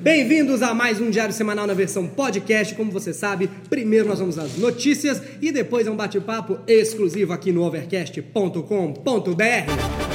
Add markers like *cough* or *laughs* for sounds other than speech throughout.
Bem-vindos a mais um Diário Semanal na versão podcast. Como você sabe, primeiro nós vamos às notícias e depois é um bate-papo exclusivo aqui no overcast.com.br.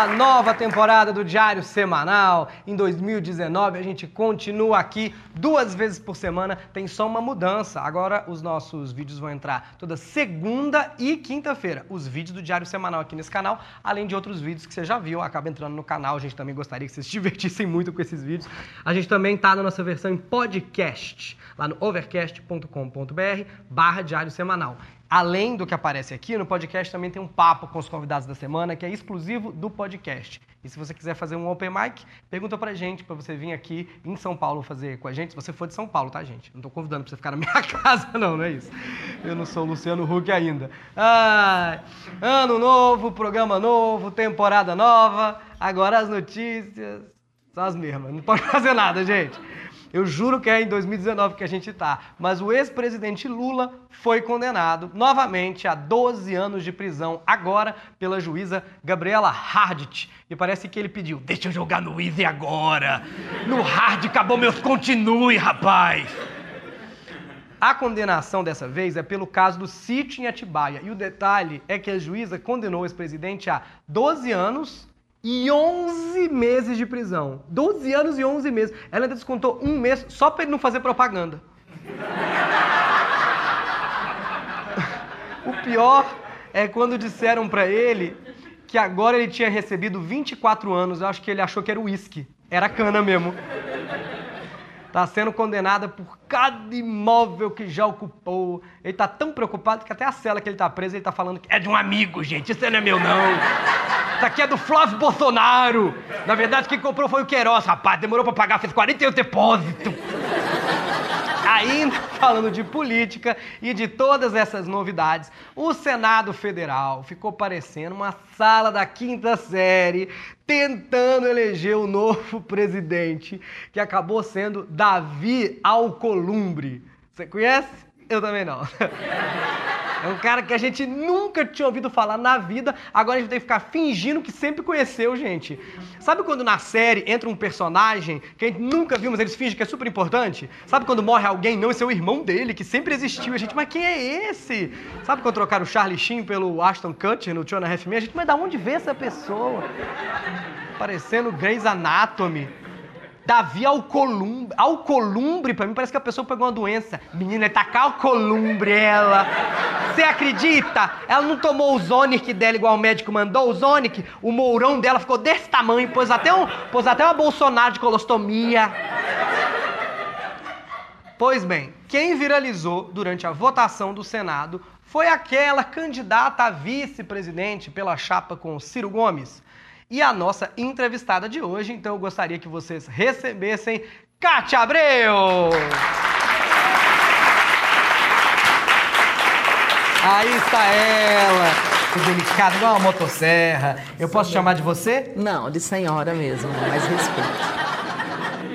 a nova temporada do Diário Semanal. Em 2019 a gente continua aqui duas vezes por semana. Tem só uma mudança. Agora os nossos vídeos vão entrar toda segunda e quinta-feira. Os vídeos do Diário Semanal aqui nesse canal, além de outros vídeos que você já viu, acaba entrando no canal. A gente também gostaria que vocês *laughs* se divertissem muito com esses vídeos. A gente também está na nossa versão em podcast, lá no overcast.com.br barra Diário Semanal. Além do que aparece aqui, no podcast também tem um papo com os convidados da semana, que é exclusivo do podcast. E se você quiser fazer um open mic, pergunta pra gente, pra você vir aqui em São Paulo fazer com a gente. Se você for de São Paulo, tá, gente? Não tô convidando pra você ficar na *laughs* minha casa, não, não é isso. Eu não sou o Luciano Huck ainda. Ah, ano novo, programa novo, temporada nova. Agora as notícias são as mesmas. Não pode *laughs* fazer nada, gente. Eu juro que é em 2019 que a gente está. Mas o ex-presidente Lula foi condenado novamente a 12 anos de prisão, agora pela juíza Gabriela Hardt. E parece que ele pediu: deixa eu jogar no Easy agora. No Hard acabou meus continue, rapaz. A condenação dessa vez é pelo caso do sítio em Atibaia. E o detalhe é que a juíza condenou o ex-presidente a 12 anos e 11 meses de prisão. 12 anos e 11 meses. Ela ainda descontou um mês só para ele não fazer propaganda. *laughs* o pior é quando disseram para ele que agora ele tinha recebido 24 anos. Eu acho que ele achou que era uísque. Era cana mesmo. Está sendo condenada por cada imóvel que já ocupou. Ele está tão preocupado que até a cela que ele está preso, ele está falando que é de um amigo, gente. Isso não é meu, não. Isso aqui é do Flávio Bolsonaro. Na verdade, quem comprou foi o Queiroz, rapaz. Demorou pra pagar, fez 41 depósito. Ainda *laughs* falando de política e de todas essas novidades, o Senado Federal ficou parecendo uma sala da quinta série tentando eleger o novo *laughs* presidente, que acabou sendo Davi Alcolumbre. Você conhece? Eu também não. *laughs* É um cara que a gente nunca tinha ouvido falar na vida, agora a gente tem que ficar fingindo que sempre conheceu, gente. Sabe quando na série entra um personagem que a gente nunca viu, mas eles fingem que é super importante? Sabe quando morre alguém? Não, esse é o irmão dele, que sempre existiu. A gente, mas quem é esse? Sabe quando trocaram o Charlie Sheen pelo Ashton Kutcher no Two and a Half? A gente, mas da onde vê essa pessoa? Parecendo Grey's Anatomy. Davi Alcolumbre. Alcolumbre, pra mim, parece que a pessoa pegou uma doença. Menina, ele tá com alcolumbre, ela. Você acredita? Ela não tomou o Zonic dela igual o médico mandou. O Zonic, o mourão dela ficou desse tamanho, pôs até, um, pôs até uma Bolsonaro de colostomia. Pois bem, quem viralizou durante a votação do Senado foi aquela candidata a vice-presidente pela chapa com Ciro Gomes e a nossa entrevistada de hoje. Então eu gostaria que vocês recebessem Cátia Abreu! Aí está ela, delicada, igual uma motosserra. Eu posso chamar de você? Não, de senhora mesmo, mais respeito.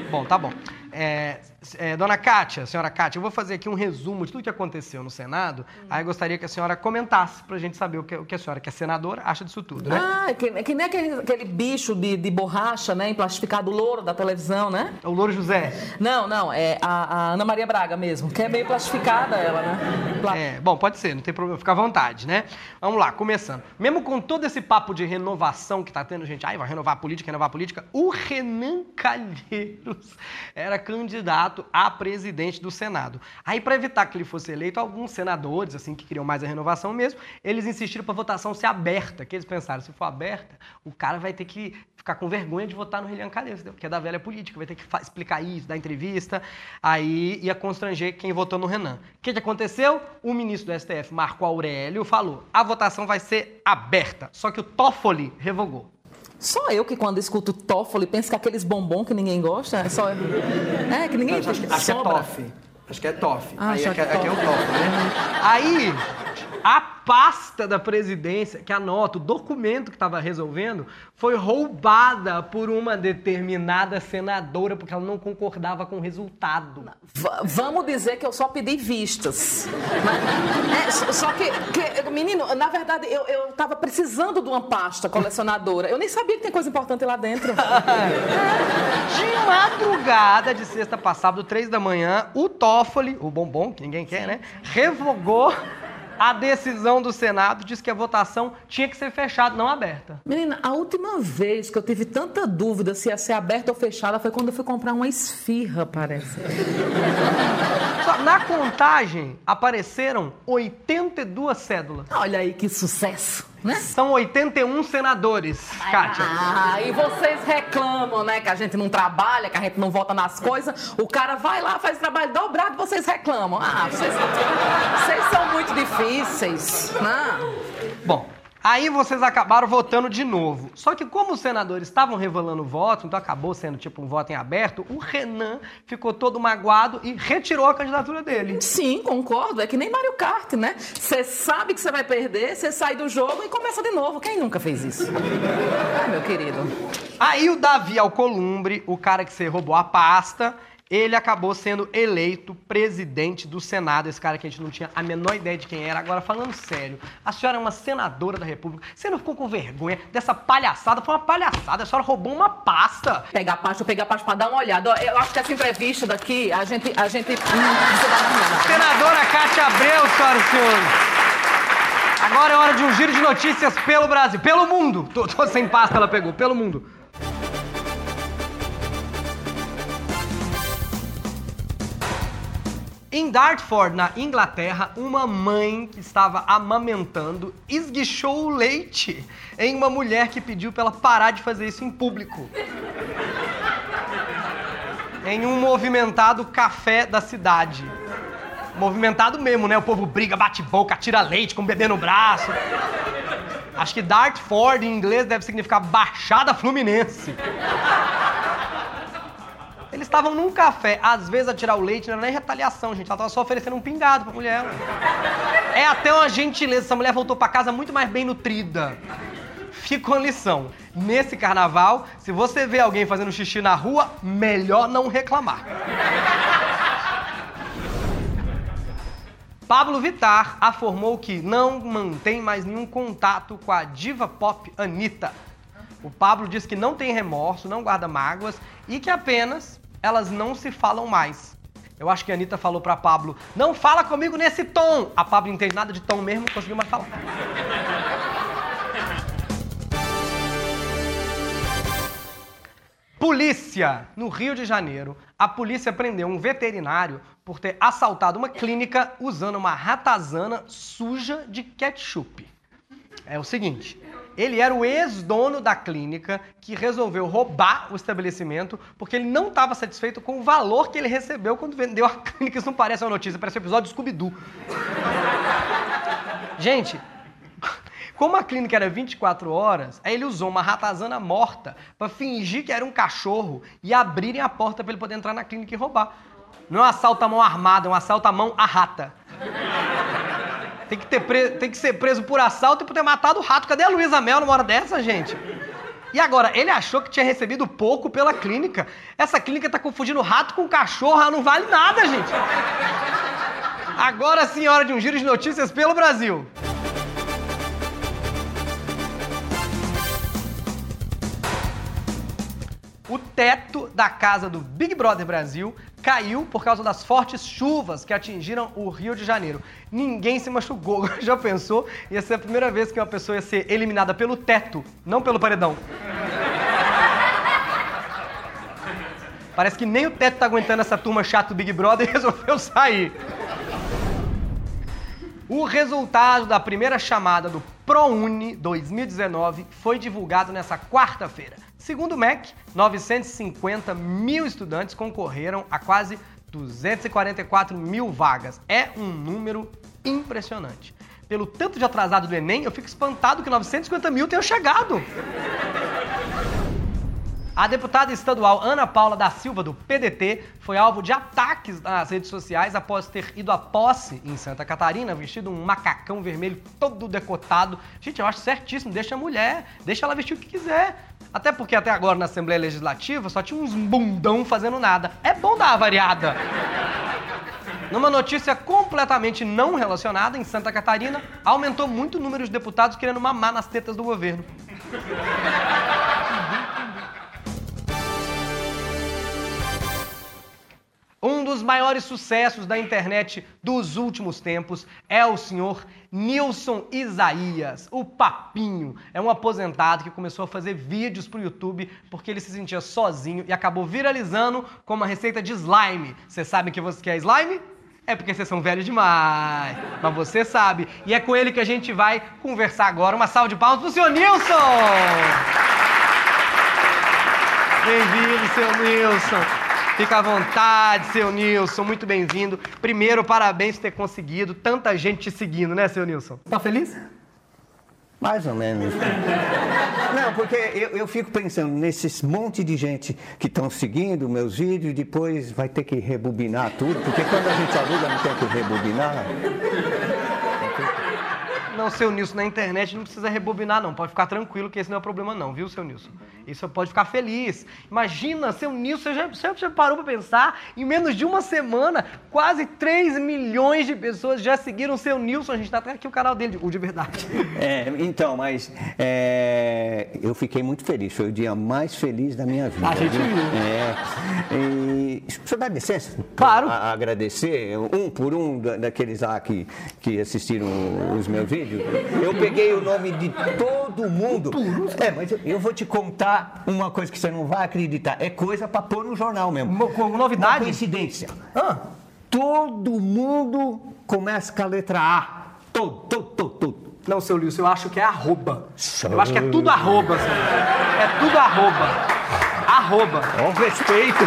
Bom, tá bom. É, é, dona Kátia, senhora Kátia, eu vou fazer aqui um resumo de tudo que aconteceu no Senado. Hum. Aí eu gostaria que a senhora comentasse para a gente saber o que, o que, a senhora, que é senadora, acha disso tudo, né? Ah, que, que nem aquele, aquele bicho de, de borracha, né, emplastificado louro da televisão, né? É o Louro José. Não, não, é a, a, Ana Maria Braga mesmo, que é meio plastificada ela, né? Pla... É, bom, pode ser, não tem problema, fica à vontade, né? Vamos lá, começando. Mesmo com todo esse papo de renovação que tá tendo, gente, ai, vai renovar a política, renovar a política, o Renan Calheiros *laughs* era candidato a presidente do Senado. Aí, para evitar que ele fosse eleito, alguns senadores, assim, que queriam mais a renovação mesmo, eles insistiram para a votação ser aberta, que eles pensaram, se for aberta, o cara vai ter que ficar com vergonha de votar no Rilian Calheiros, que é da velha política, vai ter que explicar isso, dar entrevista, aí ia constranger quem votou no Renan. O que, que aconteceu? O ministro do STF, Marco Aurélio, falou, a votação vai ser aberta, só que o Toffoli revogou. Só eu que quando escuto Toffoli penso que aqueles bombom que ninguém gosta, é só É, que ninguém acho, acho, acho que é Toff. Acho que é Toff. Ah, Aí aqui, é, aqui é o Toff, né? Aí A pasta da presidência, que anota, o documento que estava resolvendo, foi roubada por uma determinada senadora, porque ela não concordava com o resultado. V vamos dizer que eu só pedi vistas. Mas, é, só que, que, menino, na verdade, eu, eu tava precisando de uma pasta colecionadora. Eu nem sabia que tem coisa importante lá dentro. *laughs* de madrugada de sexta passada, três da manhã, o Toffoli, o bombom, que ninguém quer, né? Revogou a decisão do Senado diz que a votação tinha que ser fechada, não aberta. Menina, a última vez que eu tive tanta dúvida se ia ser aberta ou fechada foi quando eu fui comprar uma esfirra, parece. Na contagem apareceram 82 cédulas. Olha aí que sucesso né? São 81 senadores, Kátia. Ah, e vocês reclamam, né, que a gente não trabalha, que a gente não vota nas coisas. O cara vai lá, faz trabalho dobrado, vocês reclamam. Ah, vocês, vocês são muito difíceis, né? Bom, Aí vocês acabaram votando de novo. Só que como os senadores estavam revelando o voto, então acabou sendo tipo um voto em aberto, o Renan ficou todo magoado e retirou a candidatura dele. Sim, concordo. É que nem Mario Kart, né? Você sabe que você vai perder, você sai do jogo e começa de novo. Quem nunca fez isso? Ai, meu querido. Aí o Davi Alcolumbre, o cara que você roubou a pasta, ele acabou sendo eleito presidente do Senado, esse cara que a gente não tinha a menor ideia de quem era. Agora, falando sério, a senhora é uma senadora da República. Você não ficou com vergonha dessa palhaçada? Foi uma palhaçada, a senhora roubou uma pasta. Pega a pasta, pega a pasta pra dar uma olhada. Eu acho que essa entrevista daqui, a gente. A gente dar Senadora Cátia Abreu, senhoras e senhores. Agora é hora de um giro de notícias pelo Brasil, pelo mundo. Tô, tô sem pasta, ela pegou, pelo mundo. Em Dartford, na Inglaterra, uma mãe que estava amamentando esguichou o leite em uma mulher que pediu para ela parar de fazer isso em público. em um movimentado café da cidade. Movimentado mesmo, né? O povo briga, bate boca, tira leite com o bebê no braço. Acho que Dartford em inglês deve significar Baixada Fluminense. Eles estavam num café, às vezes a tirar o leite não era nem retaliação, gente. Ela tava só oferecendo um pingado pra mulher. É até uma gentileza. Essa mulher voltou pra casa muito mais bem nutrida. Fica uma lição. Nesse carnaval, se você vê alguém fazendo xixi na rua, melhor não reclamar. Pablo Vittar afirmou que não mantém mais nenhum contato com a diva pop Anitta. O Pablo diz que não tem remorso, não guarda mágoas e que apenas elas não se falam mais. Eu acho que a Anitta falou pra Pablo, não fala comigo nesse tom. A Pablo não entende nada de tom mesmo, não conseguiu mais falar. Polícia! No Rio de Janeiro, a polícia prendeu um veterinário por ter assaltado uma clínica usando uma ratazana suja de ketchup. É o seguinte, ele era o ex-dono da clínica que resolveu roubar o estabelecimento porque ele não estava satisfeito com o valor que ele recebeu quando vendeu a *laughs* clínica. Isso não parece uma notícia, parece um episódio do Scooby-Doo. Gente, *laughs* como a clínica era 24 horas, aí ele usou uma ratazana morta para fingir que era um cachorro e abrirem a porta para ele poder entrar na clínica e roubar. Não é um assalto à mão armada, é um assalto à mão à rata. Tem que, ter pre... tem que ser preso por assalto e por ter matado o rato. Cadê a Luísa Mel numa hora dessa, gente? E agora, ele achou que tinha recebido pouco pela clínica. Essa clínica tá confundindo rato com cachorro, ela não vale nada, gente. Agora sim, hora de um giro de notícias pelo Brasil. O teto da casa do Big Brother Brasil caiu por causa das fortes chuvas que atingiram o Rio de Janeiro. Ninguém se machucou. *laughs* Já pensou? Ia ser a primeira vez que uma pessoa ia ser eliminada pelo teto, não pelo paredão. Parece que nem o teto tá aguentando essa turma chata do Big Brother e *laughs* resolveu sair. O resultado da primeira chamada do ProUni 2019 foi divulgado nessa quarta-feira. Segundo o MEC, 950 mil estudantes concorreram a quase 244 mil vagas. É um número impressionante. Pelo tanto de atrasado do Enem, eu fico espantado que 950 mil tenham chegado. A deputada estadual Ana Paula da Silva, do PDT, foi alvo de ataques nas redes sociais após ter ido à posse em Santa Catarina, vestido um macacão vermelho todo decotado. Gente, eu acho certíssimo, deixa a mulher, deixa ela vestir o que quiser. Até porque até agora na Assembleia Legislativa só tinha uns bundão fazendo nada. É bom dar uma variada. Numa notícia completamente não relacionada, em Santa Catarina, aumentou muito o número de deputados querendo mamar nas tetas do governo. Um dos maiores sucessos da internet dos últimos tempos é o senhor Nilson Isaías, o Papinho. É um aposentado que começou a fazer vídeos pro YouTube porque ele se sentia sozinho e acabou viralizando com uma receita de slime. Você sabe que você quer slime? É porque vocês são velhos demais. Mas você sabe. E é com ele que a gente vai conversar agora. Uma salva de palmas pro senhor Nilson! Bem-vindo, seu Nilson. Fica à vontade, seu Nilson. Muito bem-vindo. Primeiro, parabéns por ter conseguido. Tanta gente te seguindo, né, seu Nilson? Tá feliz? Mais ou menos. Não, porque eu, eu fico pensando nesses monte de gente que estão seguindo meus vídeos e depois vai ter que rebobinar tudo, porque quando a gente aluga não tem que rebobinar. Não, seu Nilson, na internet não precisa rebobinar, não. Pode ficar tranquilo que esse não é o problema, não, viu, seu Nilson? Isso pode ficar feliz. Imagina, seu Nilson, você já, você já parou pra pensar? Em menos de uma semana, quase 3 milhões de pessoas já seguiram seu Nilson. A gente tá até aqui o canal dele, o de verdade. É, então, mas é, eu fiquei muito feliz. Foi o dia mais feliz da minha vida. A gente viu? É. E, senhor dá licença? Claro. A, agradecer um por um da- daqueles lá que, que assistiram os meus vídeos. Eu peguei o nome de todo mundo. É, mas eu, vou te contar uma coisa que você não vai acreditar. É coisa pra pôr no jornal mesmo. Mo- com Uma novidade? coincidência. Ah, Todo mundo começa com a letra A. Todo, todo, todo, todo. não, seu Nilson, eu acho que é arroba. Eu acho que é tudo arroba, Nilson. É tudo arroba. Arroba. O respeito.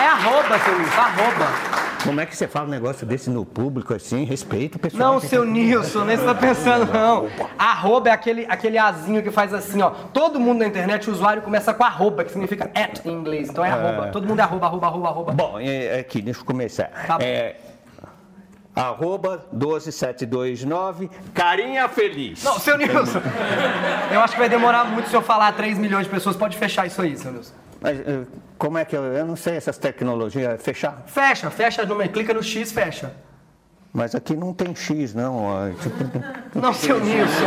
É arroba, seu Nilson, arroba. Como é que você fala um negócio desse no público assim? Respeita o pessoal. Não, seu Nilson, nem você tá pensando, não. Arroba é aquele, aquele azinho que faz assim, ó. Todo mundo na internet, o usuário começa com arroba, que significa at em inglês. Então é arroba. Todo mundo é arroba, arroba, arroba, arroba. Bom, é, aqui, deixa eu começar. Tá bom. É, arroba 12729, carinha feliz. Não, seu Nilson. Eu acho que vai demorar muito se eu falar 3 milhões de pessoas. Pode fechar isso aí, seu Nilson. Mas eh, como é que eu, eu não sei essas tecnologias, fechar? Fecha, fecha, clica no X, fecha. Mas aqui não tem X, não. *laughs* Não, seu Nilson.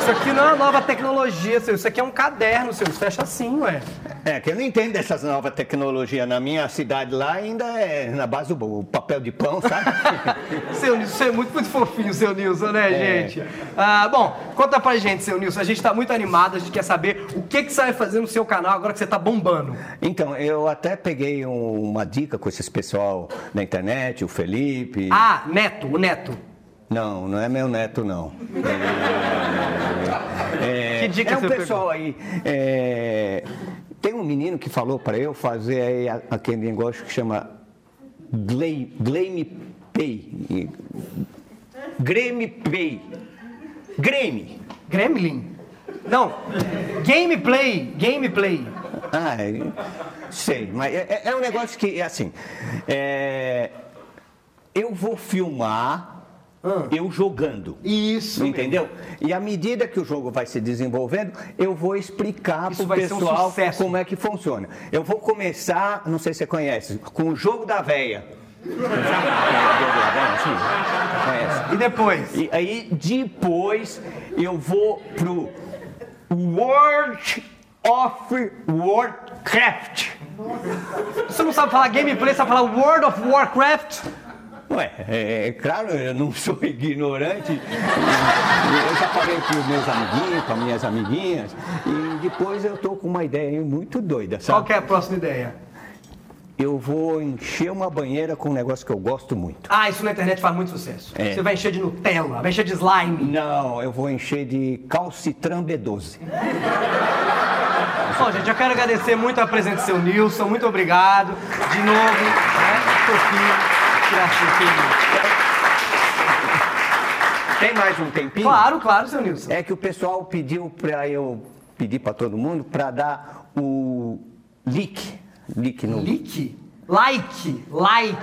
Isso aqui não é uma nova tecnologia, seu. Isso aqui é um caderno, seu. Isso fecha assim, ué. É, que eu não entendo dessas novas tecnologias. Na minha cidade lá ainda é na base do papel de pão, sabe? *laughs* Seu Nilson, você é muito, muito fofinho, seu Nilson, né, gente? Ah, bom, conta pra gente, seu Nilson. A gente tá muito animado, a gente quer saber o que, que você vai fazer no seu canal agora que você tá bombando. Então, eu até peguei um- uma dica com esses pessoal na internet, o Felipe. Ah, Neto, o Neto. Não, não é meu neto, não. *laughs* É, Que dica é um pessoal aí. é, tem um menino que falou para eu fazer aquele negócio que chama Glame Pay. Grêmio Pay. Grêmio. Gremlin? Não, gameplay, gameplay. Ah, é, sei, mas é, é um negócio que é assim. é, eu vou filmar Ah. eu jogando. Isso. Entendeu? E à medida que o jogo vai se desenvolvendo, eu vou explicar para o um pessoal sucesso. como é que funciona. Eu vou começar, não sei se você conhece, com o jogo da véia. Sabe o jogo da véia? Conhece? E depois? E aí depois eu vou pro World of Warcraft. Você não sabe falar gameplay, sabe falar World of Warcraft? Ué, é, é claro, eu não sou *laughs* ignorante. Eu já falei para os meus amiguinhos, para minhas amiguinhas, e depois eu tô com uma ideia muito doida, Qual sabe? que é a próxima ideia? Eu vou encher uma banheira com um negócio que eu gosto muito. Ah, isso na internet faz muito sucesso. É. Você vai encher de Nutella, vai encher de slime. Não, eu vou encher de calcitran B12. Bom, gente, eu quero agradecer muito a presença do seu Nilson, muito obrigado. De novo, né? Fofinho. Graças, Tem mais um tempinho? Claro, claro, seu Nilson. É que o pessoal pediu para eu pedir para todo mundo para dar o leak. Leak no. Leak? Like, like,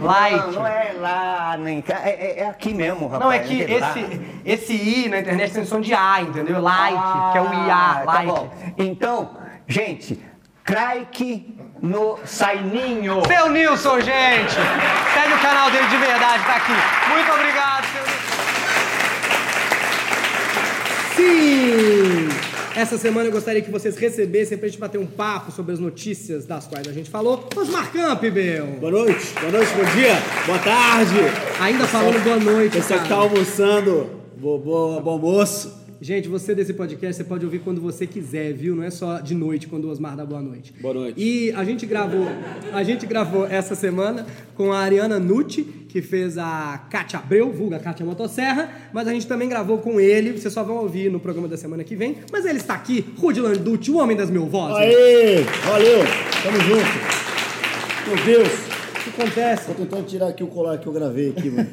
like. Não, não é lá, nem cá, é, é- é aqui mesmo, rapaz. Não, é que esse, esse I na internet tem som de A, entendeu? Like, que é o IA, Ah, tá like. bom. Então, gente, Crike no Saininho. Seu Nilson, gente! Segue o canal dele de verdade, tá aqui. Muito obrigado, seu Nilson. Sim! Essa semana eu gostaria que vocês recebessem pra gente bater um papo sobre as notícias das quais a gente falou. Osmar Campbell! Boa noite, boa noite, bom dia, boa tarde. Ainda falando boa noite, Você que tá almoçando, bo- bo- bom almoço. Gente, você desse podcast, você pode ouvir quando você quiser, viu? Não é só de noite, quando o Osmar dá boa noite. Boa noite. E a gente gravou, a gente gravou essa semana com a Ariana Nucci, que fez a Kátia Abreu, vulga Kátia Motosserra, mas a gente também gravou com ele, vocês só vão ouvir no programa da semana que vem, mas ele está aqui, Rudy Landucci, o homem das mil vozes. Aê, valeu, tamo junto. Meu Deus, acontece? tô tentando tirar aqui o colar que eu gravei aqui, mano.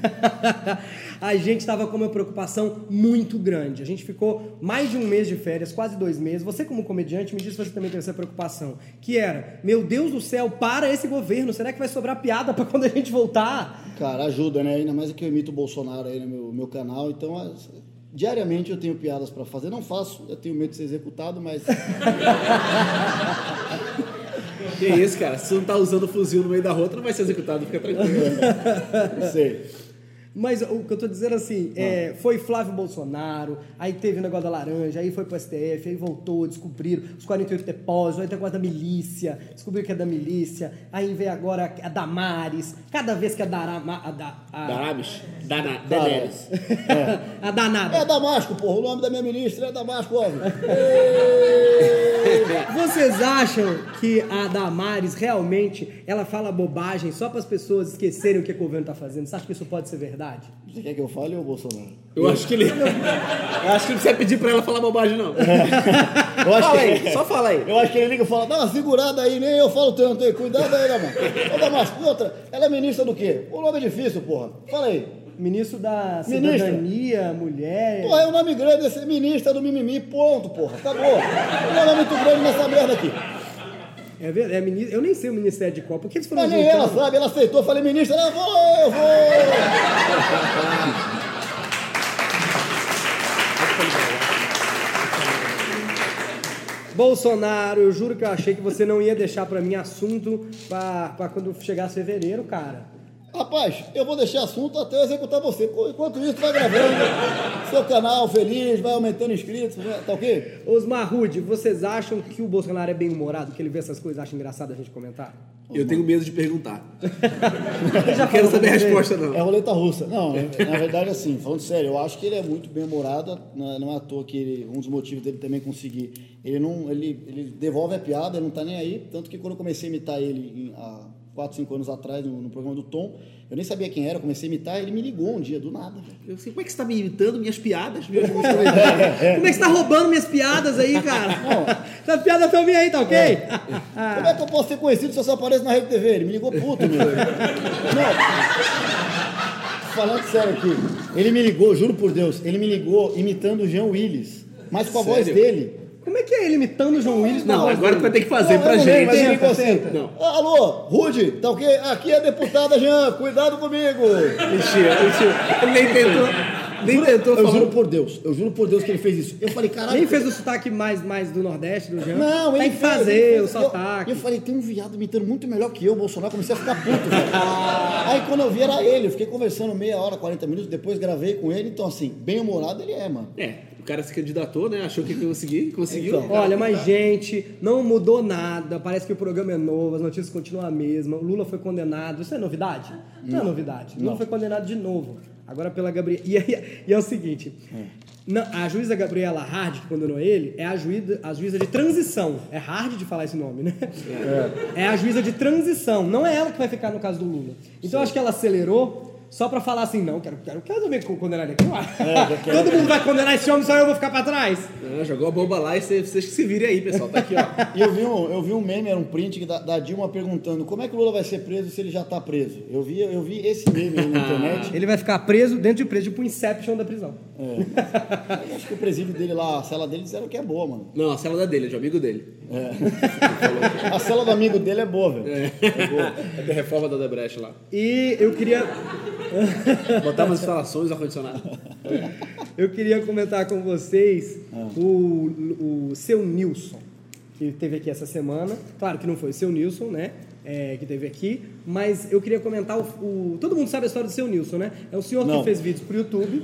*laughs* a gente estava com uma preocupação muito grande. A gente ficou mais de um mês de férias, quase dois meses. Você, como comediante, me disse que você também teve essa preocupação. Que era, meu Deus do céu, para esse governo. Será que vai sobrar piada para quando a gente voltar? Cara, ajuda, né? Ainda mais que eu imito o Bolsonaro aí no meu, meu canal, então as- diariamente eu tenho piadas pra fazer. Não faço, eu tenho medo de ser executado, mas *laughs* Que isso, cara? Se você não tá usando o fuzil no meio da rua, tu não vai ser executado, fica tranquilo. não *laughs* sei. Mas o que eu tô dizendo assim, é, foi Flávio Bolsonaro, aí teve o negócio da laranja, aí foi pro STF, aí voltou, descobriram os 48 depósitos, aí tem o negócio da milícia, descobriram que é da milícia, aí veio agora a Damares, cada vez que a Darama... A, da, a, Darabes? Dana, Daenerys. *laughs* a danada. É Damasco, porra. O nome da minha ministra é Damasco, óbvio. *laughs* Vocês acham que a Damares realmente ela fala bobagem só para as pessoas esquecerem o que o governo tá fazendo? Você acha que isso pode ser verdade? Você quer que eu fale ou Bolsonaro? Eu acho que ele. Eu acho que não precisa pedir pra ela falar bobagem, não. Eu acho Fala que... aí, só fala aí. Eu acho que ele liga e fala, dá uma segurada aí, nem eu falo tanto aí, cuidado aí, Damasco. Ô, Damasco, outra, ela é ministra do quê? O nome é difícil, porra. Fala aí. Ministro da Ministra. Cidadania, Mulher. Porra, é um nome grande, esse ministra do mimimi, ponto, porra. Acabou. Não é nome muito grande nessa merda aqui. É verdade, é ministro. Eu nem sei o Ministério de qual. Por que eles foram Mas nem ela sabe, ela aceitou. Eu falei, ministra, ela falou, eu vou. Bolsonaro, eu juro que eu achei que você não ia deixar pra mim assunto pra, pra quando chegasse fevereiro, cara. Rapaz, eu vou deixar assunto até eu executar você. Enquanto isso, vai gravando seu canal feliz, vai aumentando inscritos, tá ok? Osmar Rude, vocês acham que o Bolsonaro é bem humorado, que ele vê essas coisas e acha engraçado a gente comentar? Eu tenho medo de perguntar. Ele já Não quero saber a resposta, não. É roleta russa. Não, na verdade, assim, falando sério, eu acho que ele é muito bem-humorado. Não é- não é à toa que ele- um dos motivos dele também conseguir. Ele não. Ele, ele devolve a piada, ele não tá nem aí. Tanto que quando eu comecei a imitar ele em- há 4, 5 anos atrás, no, no programa do Tom, eu nem sabia quem era, comecei a imitar, ele me ligou um dia, do nada. Eu sei, como é que você tá me imitando minhas piadas? Minhas *laughs* Como é que você tá roubando minhas piadas aí, cara? Essa piada foi minha aí, tá ok? Como é que eu posso ser conhecido se eu só apareço na Rede TV? Ele me ligou puto, meu. Não. Falando sério aqui, ele me ligou, juro por Deus, ele me ligou imitando o Jean Willis, mas com a voz Sério? dele. Como é que é ele imitando o João Willis? Não, agora tu vai ter que fazer Não, pra não gente. Tenta, assim. tenta. Alô, Rude, tá ok? Aqui é a deputada Jean, cuidado comigo. Mentira, mentira. Ele nem tentou, nem tentou Eu falar. juro por Deus, eu juro por Deus que ele fez isso. Eu falei, caralho. Nem fez o sotaque mais, mais do Nordeste, do Jean. Não, Tem ele que fez, fazer o fez. Eu- sotaque. Eu, falei, tem um viado imitando muito melhor que eu, Bolsonaro. Comecei a ficar puto. *laughs* Aí quando eu vi era ele, eu fiquei conversando meia hora, 40 minutos, depois gravei com ele. Então, assim, bem humorado ele é, mano. É, cara se candidatou, né? Achou que ia conseguir, conseguiu. Então. Olha, mas gente, não mudou nada. Parece que o programa é novo, as notícias continuam a mesma. O Lula foi condenado. Isso é novidade? Não, é novidade. Lula foi condenado de novo. Agora pela Gabriela. E, aí- e é o seguinte: não, a juíza Gabriela Hard, que condenou ele, é a juíza, a juíza de transição. É hard de falar esse nome, né? É. a juíza de transição. Não é ela que vai ficar no caso do Lula. Então eu acho que ela acelerou. Só pra falar assim, não, quero, quero, quero também condenar ele aqui. Quero. Todo mundo vai condenar esse homem, só eu vou ficar pra trás. Ah, jogou a bomba lá e vocês vocês que se virem aí, pessoal. Tá aqui, ó. E eu vi, um, eu vi um meme, era um print da, da Dilma perguntando como é que o Lula vai ser preso se ele já tá preso. Eu vi, eu vi esse meme aí na *laughs* internet. Ele vai ficar preso dentro de preso, tipo o Inception da prisão. Eu acho que o presídio dele lá, a cela dele, disseram que é boa, mano. Não, a cela da dele, é de amigo dele. A cela do amigo dele é boa, velho. É boa. É da reforma da Odebrecht lá. E eu queria, Botar umas instalações, ar-condicionado. eu queria comentar com vocês o, o seu Nilson, que teve aqui essa semana. Claro que não foi o seu Nilson, né? É, que teve aqui, mas eu queria comentar o, o- Todo mundo sabe a história do seu Nilson, né? É um senhor Não. que fez vídeos pro YouTube,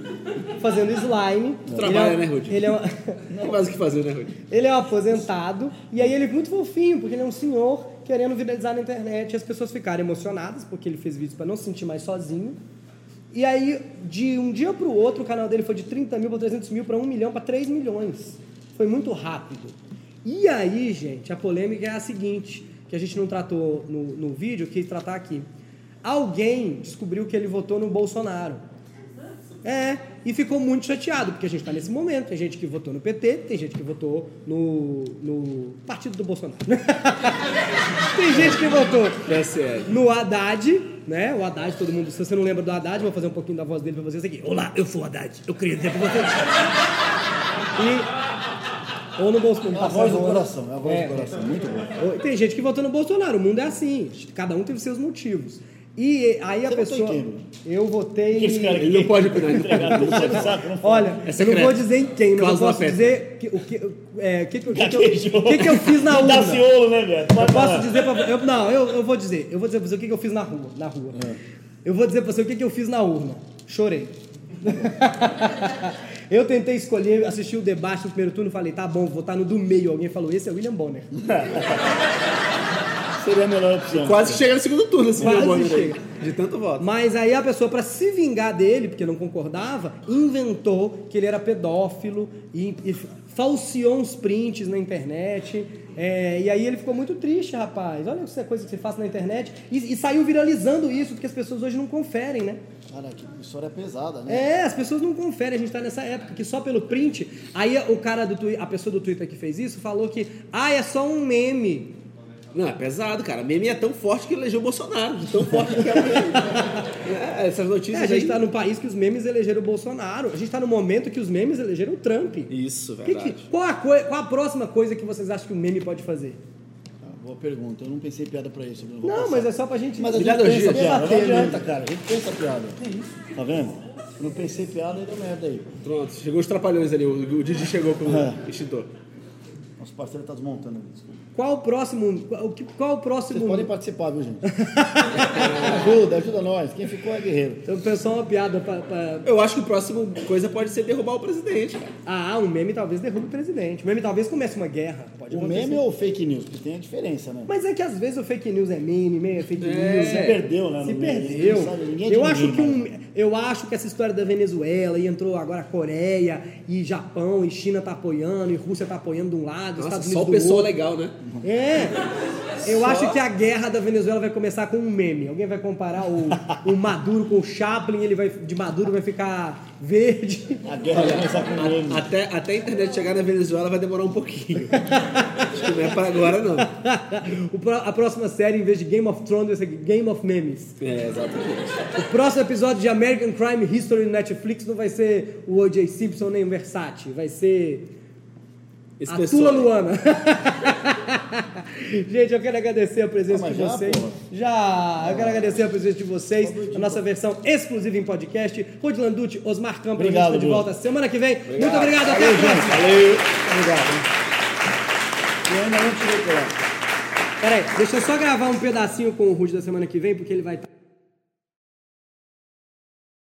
fazendo slime. Trabalha, Ele é- né, Rudy? Ele é, um- *laughs* Não mais o que fazer, né, Rudy? ele é um aposentado, e aí ele é muito fofinho, porque ele é um senhor querendo viralizar na internet, e as pessoas ficaram emocionadas, porque ele fez vídeos para não se sentir mais sozinho. E aí, de um dia para o outro, o canal dele foi de 30 mil para 300 mil, para 1 milhão, para 3 milhões. Foi muito rápido. E aí, gente, a polêmica é a seguinte, que a gente não tratou no, no vídeo, quis tratar aqui. Alguém descobriu que ele votou no Bolsonaro. É, e ficou muito chateado, porque a gente está nesse momento. Tem gente que votou no PT, tem gente que votou no, no partido do Bolsonaro. *laughs* tem gente que votou no Haddad, né? O Haddad, todo mundo. Se você não lembra do Haddad, vou fazer um pouquinho da voz dele pra vocês aqui. Olá, eu sou o Haddad. Eu queria dizer pra vocês. *laughs* E. Ou no Bolsonaro. É a voz do coração, é a voz É, do coração. Muito bom. Tem gente que votou no Bolsonaro, o mundo é assim. Cada um teve seus motivos. E aí a Você votou em pessoa. eu votei. Esse cara aqui Ele não pode opinar, *laughs* Olha, É eu não vou dizer em quem, mas eu posso dizer que, o que, é, que, que, que, que, eu- que que eu fiz na *laughs* urna. Daciolo, né, velho? Eu posso dizer pra eu, Não, eu, eu vou dizer. Eu vou dizer pra você o que, que eu fiz na rua. Na rua. É. Eu vou dizer pra você o que, que eu fiz na urna. Chorei. *laughs* eu tentei escolher, assisti o debate no primeiro turno e falei, tá bom, vou votar no do meio. Alguém falou, esse é William Bonner. *laughs* Seria a melhor opção. Quase que chega no segundo turno, assim, Quase chega. De tanto voto. Mas aí a pessoa, pra se vingar dele, porque não concordava, inventou que ele era pedófilo e, e falseou uns prints na internet. É, e aí ele ficou muito triste, rapaz. Olha essa coisa que você faz na internet. E, e saiu viralizando isso, porque as pessoas hoje não conferem, né? Cara, que história pesada, né? É, as pessoas não conferem. A gente tá nessa época que só pelo print. Aí o cara do Twitter, a pessoa do Twitter que fez isso falou que, ah, é só um meme. Não, é pesado, cara. Meme é tão forte que elegeu o Bolsonaro. De tão forte que é o meme. *laughs* É, essas É, notícias a gente aí... tá num país que os memes elegeram o Bolsonaro. A gente tá no momento que os memes elegeram o Trump. Isso, Que que- verdade. qual, a coi- qual a próxima coisa que vocês acham que o meme pode fazer? Ah, boa pergunta. Eu não pensei piada pra isso. Não, passar. mas é só pra gente. Mas a gente pensa de piada. Não debater adianta, cara. A gente pensa piada. Tá vendo? Eu não pensei piada e deu merda aí. Pronto, chegou os trapalhões ali. O, o Didi chegou com É. o extintor. Nosso parceiro tá desmontando ali. Desculpa. Qual o próximo. Qual, o que- qual o próximo. Vocês podem participar, viu, gente? *laughs* ajuda, ajuda nós. Quem ficou é guerreiro. Eu pensou uma piada pra, pra- Eu acho que o próximo coisa pode ser derrubar o presidente. Ah, um meme talvez derrube o presidente. O meme talvez comece uma guerra. Pode O acontecer. meme ou fake news? Porque tem a diferença, né? Mas é que às vezes o fake news é meme, meme é fake É. news. Se é- perdeu, né? Se no meio. perdeu. Ninguém sabe, ninguém é eu, acho ninguém, que um, eu acho que essa história da Venezuela e entrou agora a Coreia e Japão e China tá apoiando e Rússia tá apoiando de um lado, Nossa, Estados só Unidos o do pessoal legal, né? É. Eu acho que a guerra da Venezuela vai começar com um meme. Alguém vai comparar o, o Maduro com o Chaplin, ele vai de Maduro vai ficar verde. A guerra vai começar com o meme. *laughs* Até, até a internet chegar na Venezuela vai demorar um pouquinho. Acho que não é pra agora, não. O a próxima série, em vez de Game of Thrones, vai ser Game of Memes. É, exatamente. O próximo episódio de American Crime History no Netflix não vai ser o O.J. Simpson nem o Versace, vai ser Esse a pessoal- Tula Luana. *laughs* Gente, eu quero agradecer a presença Ah, de já, vocês. porra? Já, eu quero agradecer a presença de vocês na nossa versão exclusiva em podcast. Rudy Landucci, Osmar Campos, a gente Obrigado, está de volta semana que vem. Muito obrigado, até a Valeu, próxima. gente. Valeu. Obrigado. Eu ainda não tirei colar. Peraí, deixa eu só gravar um pedacinho com o Rudy da semana que vem, porque ele vai estar.